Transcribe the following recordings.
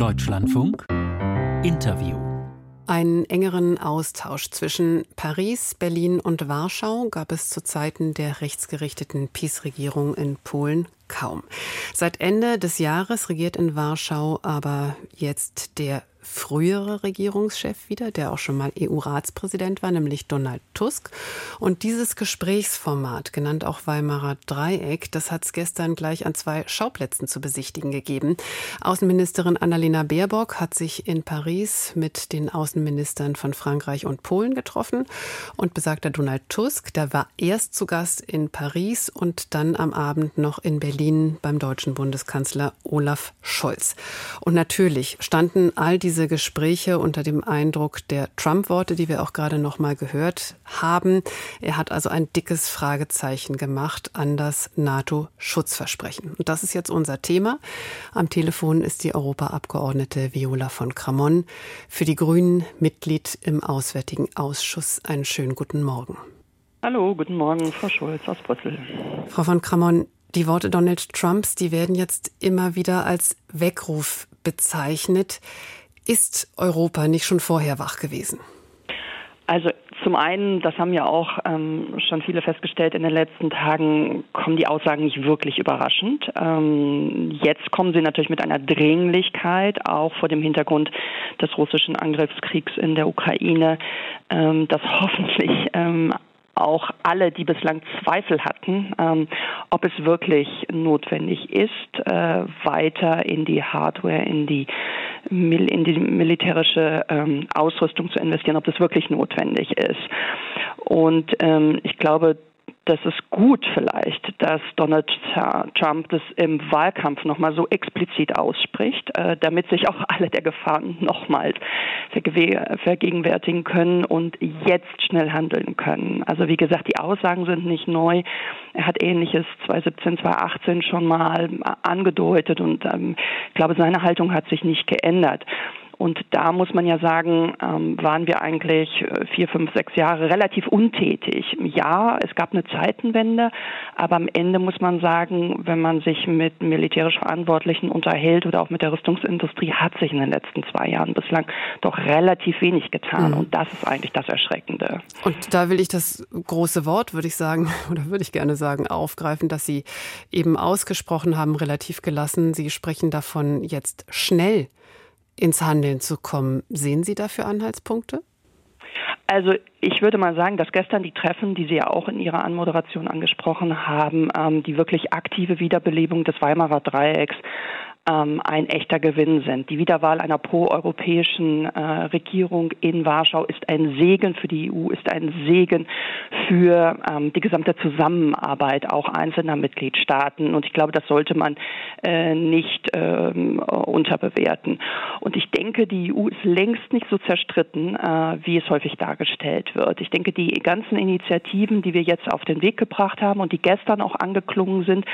Deutschlandfunk Interview einen engeren Austausch zwischen Paris, Berlin und Warschau gab es zu Zeiten der rechtsgerichteten PiS-Regierung in Polen kaum. Seit Ende des Jahres regiert in Warschau aber jetzt der frühere Regierungschef wieder, der auch schon mal EU-Ratspräsident war, nämlich Donald Tusk. Und dieses Gesprächsformat, genannt auch Weimarer Dreieck, das hat es gestern gleich an zwei Schauplätzen zu besichtigen gegeben. Außenministerin Annalena Baerbock hat sich in Paris mit den Außenministern von Frankreich und Polen getroffen. Und besagter Donald Tusk, der war erst zu Gast in Paris und dann am Abend noch in Berlin beim deutschen Bundeskanzler Olaf Scholz. Und natürlich standen all diese diese Gespräche unter dem Eindruck der Trump-Worte, die wir auch gerade noch mal gehört haben. Er hat also ein dickes Fragezeichen gemacht an das NATO-Schutzversprechen. Und das ist jetzt unser Thema. Am Telefon ist die Europaabgeordnete Viola von Kramon, für die Grünen Mitglied im Auswärtigen Ausschuss. Einen schönen guten Morgen. Hallo, guten Morgen, Frau Schulz aus Brüssel. Frau von Kramon, die Worte Donald Trumps, die werden jetzt immer wieder als Weckruf bezeichnet. Ist Europa nicht schon vorher wach gewesen? Also zum einen, das haben ja auch ähm, schon viele festgestellt in den letzten Tagen, kommen die Aussagen nicht wirklich überraschend. Ähm, jetzt kommen sie natürlich mit einer Dringlichkeit, auch vor dem Hintergrund des russischen Angriffskriegs in der Ukraine, ähm, dass hoffentlich ähm, auch alle, die bislang Zweifel hatten, ähm, ob es wirklich notwendig ist, äh, weiter in die Hardware, in die, in die militärische ähm, Ausrüstung zu investieren, ob das wirklich notwendig ist. Und ähm, ich glaube, das ist gut vielleicht, dass Donald Trump das im Wahlkampf nochmal so explizit ausspricht, äh, damit sich auch alle der Gefahren nochmals vergegenwärtigen können und jetzt schnell handeln können. Also wie gesagt, die Aussagen sind nicht neu. Er hat ähnliches 2017, 2018 schon mal angedeutet und ähm, ich glaube, seine Haltung hat sich nicht geändert. Und da muss man ja sagen, ähm, waren wir eigentlich äh, vier, fünf, sechs Jahre relativ untätig. Ja, es gab eine Zeitenwende, aber am Ende muss man sagen, wenn man sich mit militärisch Verantwortlichen unterhält oder auch mit der Rüstungsindustrie, hat sich in den letzten zwei Jahren bislang doch relativ wenig getan. Mhm. Und das ist eigentlich das Erschreckende. Und da will ich das große Wort, würde ich sagen, oder würde ich gerne sagen, aufgreifen, dass Sie eben ausgesprochen haben, relativ gelassen. Sie sprechen davon jetzt schnell ins Handeln zu kommen. Sehen Sie dafür Anhaltspunkte? Also ich würde mal sagen, dass gestern die Treffen, die Sie ja auch in Ihrer Anmoderation angesprochen haben, ähm, die wirklich aktive Wiederbelebung des Weimarer Dreiecks ähm, ein echter Gewinn sind. Die Wiederwahl einer proeuropäischen äh, Regierung in Warschau ist ein Segen für die EU, ist ein Segen für ähm, die gesamte Zusammenarbeit auch einzelner Mitgliedstaaten. Und ich glaube, das sollte man äh, nicht ähm, unterbewerten. Und ich denke, die EU ist längst nicht so zerstritten, äh, wie es häufig dargestellt wird. Ich denke, die ganzen Initiativen, die wir jetzt auf den Weg gebracht haben und die gestern auch angeklungen sind,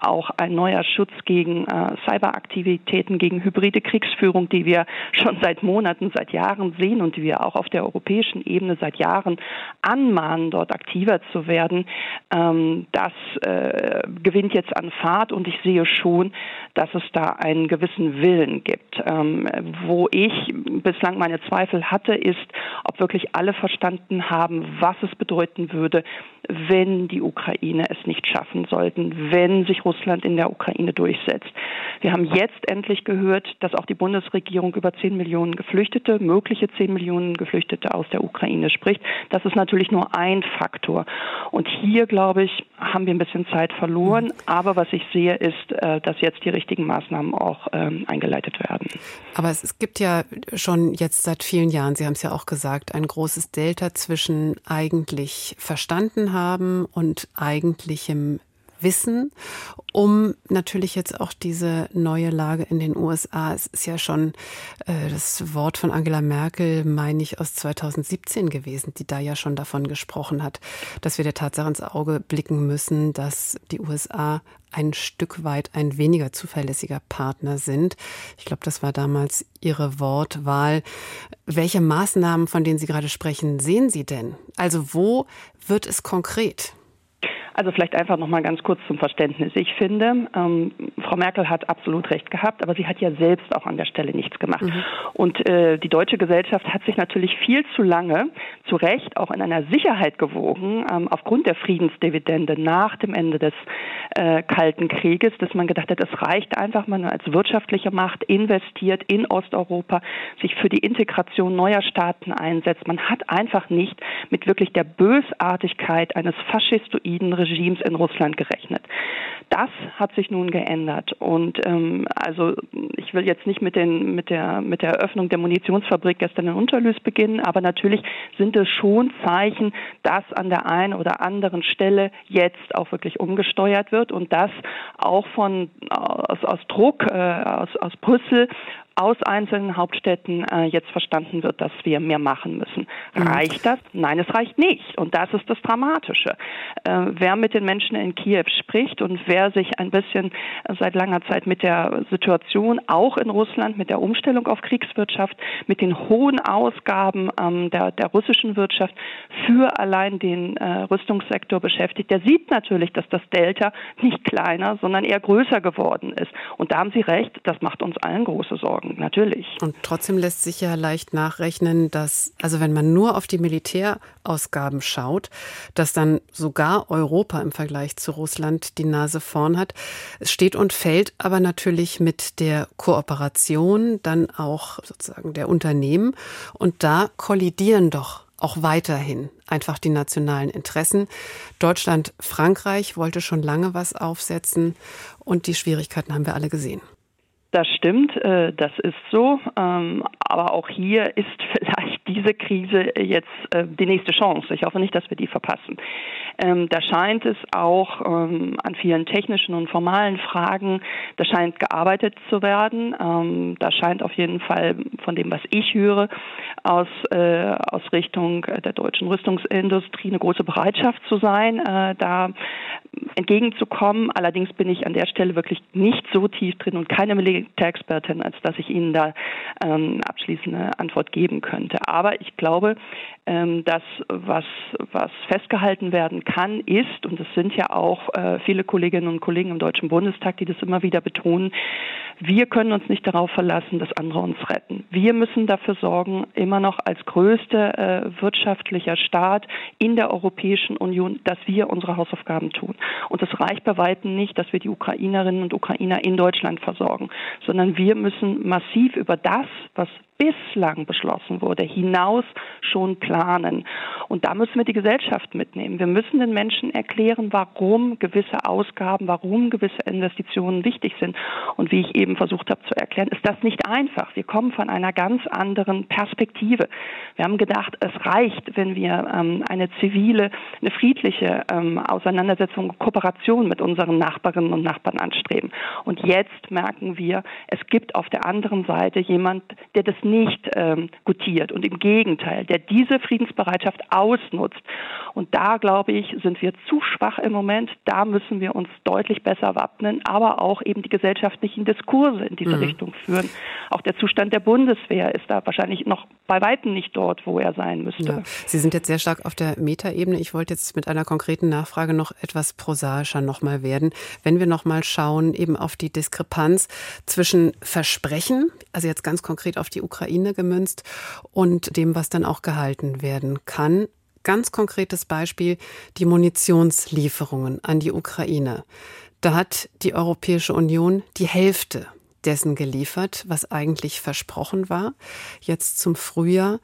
auch ein neuer Schutz gegen äh, Cyber Aktivitäten gegen hybride Kriegsführung, die wir schon seit Monaten, seit Jahren sehen und die wir auch auf der europäischen Ebene seit Jahren anmahnen, dort aktiver zu werden, ähm, das äh, gewinnt jetzt an Fahrt und ich sehe schon, dass es da einen gewissen Willen gibt. Ähm, wo ich bislang meine Zweifel hatte, ist, ob wirklich alle verstanden haben, was es bedeuten würde, wenn die Ukraine es nicht schaffen sollten, wenn sich Russland in der Ukraine durchsetzt. Wir haben jetzt endlich gehört, dass auch die Bundesregierung über 10 Millionen Geflüchtete, mögliche 10 Millionen Geflüchtete aus der Ukraine spricht. Das ist natürlich nur ein Faktor. Und hier, glaube ich, haben wir ein bisschen Zeit verloren. Aber was ich sehe, ist, äh, dass jetzt die richtigen Maßnahmen auch ähm, eingeleitet werden. Aber es gibt ja schon jetzt seit vielen Jahren, Sie haben es ja auch gesagt, ein großes Delta zwischen eigentlich verstanden haben und eigentlichem Wissen, um natürlich jetzt auch diese neue Lage in den USA. Es ist ja schon äh, das Wort von Angela Merkel, meine ich, aus 2017 gewesen, die da ja schon davon gesprochen hat, dass wir der Tatsache ins Auge blicken müssen, dass die USA ein Stück weit ein weniger zuverlässiger Partner sind. Ich glaube, das war damals Ihre Wortwahl. Welche Maßnahmen, von denen Sie gerade sprechen, sehen Sie denn? Also wo wird es konkret? Also vielleicht einfach noch mal ganz kurz zum Verständnis. Ich finde, ähm, Frau Merkel hat absolut recht gehabt, aber sie hat ja selbst auch an der Stelle nichts gemacht. Mhm. Und äh, die deutsche Gesellschaft hat sich natürlich viel zu lange zu Recht auch in einer Sicherheit gewogen, ähm, aufgrund der Friedensdividende nach dem Ende des äh, Kalten Krieges, dass man gedacht hat, es reicht einfach, man als wirtschaftliche Macht investiert in Osteuropa, sich für die Integration neuer Staaten einsetzt. Man hat einfach nicht mit wirklich der Bösartigkeit eines faschistoiden Regimes in Russland gerechnet. Das hat sich nun geändert. Und ähm, also ich will jetzt nicht mit, den, mit, der, mit der Eröffnung der Munitionsfabrik gestern in Unterlüß beginnen, aber natürlich sind es schon Zeichen, dass an der einen oder anderen Stelle jetzt auch wirklich umgesteuert wird und das auch von aus, aus Druck äh, aus, aus Brüssel aus einzelnen Hauptstädten äh, jetzt verstanden wird, dass wir mehr machen müssen. Mhm. Reicht das? Nein, es reicht nicht. Und das ist das Dramatische. Äh, wer mit den Menschen in Kiew spricht und wer sich ein bisschen seit langer Zeit mit der Situation auch in Russland, mit der Umstellung auf Kriegswirtschaft, mit den hohen Ausgaben ähm, der, der russischen Wirtschaft für allein den äh, Rüstungssektor beschäftigt, der sieht natürlich, dass das Delta nicht kleiner, sondern eher größer geworden ist. Und da haben Sie recht, das macht uns allen große Sorgen sorgen, natürlich. Und trotzdem lässt sich ja leicht nachrechnen, dass, also wenn man nur auf die Militärausgaben schaut, dass dann sogar Europa im Vergleich zu Russland die Nase vorn hat. Es steht und fällt aber natürlich mit der Kooperation dann auch sozusagen der Unternehmen. Und da kollidieren doch auch weiterhin einfach die nationalen Interessen. Deutschland, Frankreich wollte schon lange was aufsetzen und die Schwierigkeiten haben wir alle gesehen. Das stimmt, äh, das ist so. Ähm, aber auch hier ist vielleicht diese Krise jetzt äh, die nächste Chance. Ich hoffe nicht, dass wir die verpassen. Ähm, da scheint es auch ähm, an vielen technischen und formalen Fragen, da scheint gearbeitet zu werden. Da scheint auf jeden Fall von dem, was ich höre, aus, äh, aus Richtung der deutschen Rüstungsindustrie eine große Bereitschaft zu sein, da entgegenzukommen. Allerdings bin ich an der Stelle wirklich nicht so tief drin und keine Militärexpertin, als dass ich Ihnen da ähm, abschließende Antwort geben könnte. Aber ich glaube, ähm, dass was, was festgehalten werden kann, ist, und es sind ja auch äh, viele Kolleginnen und Kollegen im Deutschen Bundestag, die das immer wieder betonen, wir können uns nicht darauf verlassen, dass andere uns retten. Wir müssen dafür sorgen, immer noch als größter äh, wirtschaftlicher Staat in der Europäischen Union, dass wir unsere Hausaufgaben tun. Und es reicht bei weitem nicht, dass wir die Ukrainerinnen und Ukrainer in Deutschland versorgen, sondern wir müssen massiv über das, was bislang beschlossen wurde, hinaus schon planen. Und da müssen wir die Gesellschaft mitnehmen. Wir müssen den Menschen erklären, warum gewisse Ausgaben, warum gewisse Investitionen wichtig sind. Und wie ich eben versucht habe zu erklären, ist das nicht einfach. Wir kommen von einer ganz anderen Perspektive. Wir haben gedacht, es reicht, wenn wir ähm, eine zivile, eine friedliche ähm, Auseinandersetzung, Kooperation mit unseren Nachbarinnen und Nachbarn anstreben. Und jetzt merken wir, es gibt auf der anderen Seite jemand, der das nicht ähm, gutiert und im Gegenteil, der diese Friedensbereitschaft ausnutzt. Und da, glaube ich, sind wir zu schwach im Moment. Da müssen wir uns deutlich besser wappnen, aber auch eben die gesellschaftlichen Diskurse in diese mhm. Richtung führen. Auch der Zustand der Bundeswehr ist da wahrscheinlich noch bei weitem nicht dort, wo er sein müsste. Ja. Sie sind jetzt sehr stark auf der Metaebene. Ich wollte jetzt mit einer konkreten Nachfrage noch etwas prosaischer nochmal werden. Wenn wir nochmal schauen, eben auf die Diskrepanz zwischen Versprechen, also jetzt ganz konkret auf die Ukraine, Ukraine gemünzt und dem, was dann auch gehalten werden kann. Ganz konkretes Beispiel, die Munitionslieferungen an die Ukraine. Da hat die Europäische Union die Hälfte dessen geliefert, was eigentlich versprochen war, jetzt zum Frühjahr.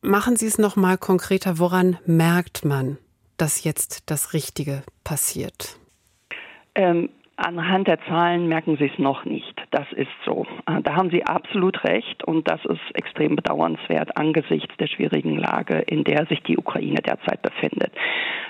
Machen Sie es noch mal konkreter, woran merkt man, dass jetzt das Richtige passiert? Ähm, Anhand der Zahlen merken Sie es noch nicht. Das ist so. Äh, da haben Sie absolut recht und das ist extrem bedauernswert angesichts der schwierigen Lage, in der sich die Ukraine derzeit befindet.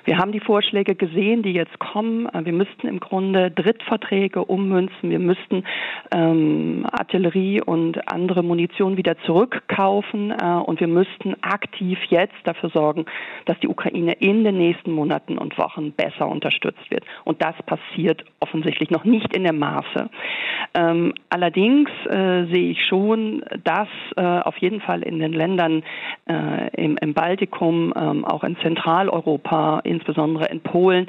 Wir haben die Vorschläge gesehen, die jetzt kommen. Äh, wir müssten im Grunde Drittverträge ummünzen. Wir müssten ähm, Artillerie und andere Munition wieder zurückkaufen äh, und wir müssten aktiv jetzt dafür sorgen, dass die Ukraine in den nächsten Monaten und Wochen besser unterstützt wird. Und das passiert offensichtlich noch nicht in dem Maße. Ähm, Allerdings äh, sehe ich schon, dass äh, auf jeden Fall in den Ländern äh, im, im, Baltikum, ähm, auch in Zentraleuropa, insbesondere in Polen,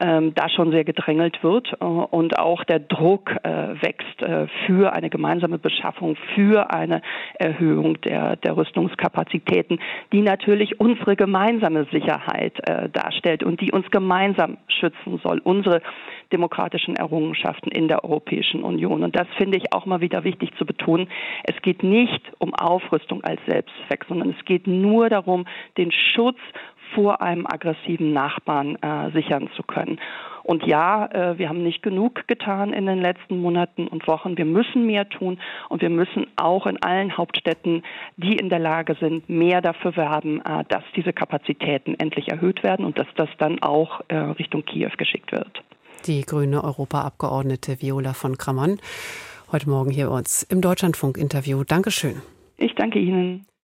ähm, da schon sehr gedrängelt wird äh, und auch der Druck äh, wächst äh, für eine gemeinsame Beschaffung, für eine Erhöhung der, der Rüstungskapazitäten, die natürlich unsere gemeinsame Sicherheit darstellt und die uns gemeinsam schützen soll, unsere demokratischen Errungenschaften in der Europäischen Union. Und das finde ich auch mal wieder wichtig zu betonen. Es geht nicht um Aufrüstung als Selbstzweck, sondern es geht nur darum, den Schutz vor einem aggressiven Nachbarn äh, sichern zu können. Und ja, äh, wir haben nicht genug getan in den letzten Monaten und Wochen. Wir müssen mehr tun und wir müssen auch in allen Hauptstädten, die in der Lage sind, mehr dafür werben, äh, dass diese Kapazitäten endlich erhöht werden und dass das dann auch äh, Richtung Kiew geschickt wird die grüne Europaabgeordnete Viola von Kramon. Heute Morgen hier bei uns im Deutschlandfunk-Interview. Dankeschön. Ich danke Ihnen.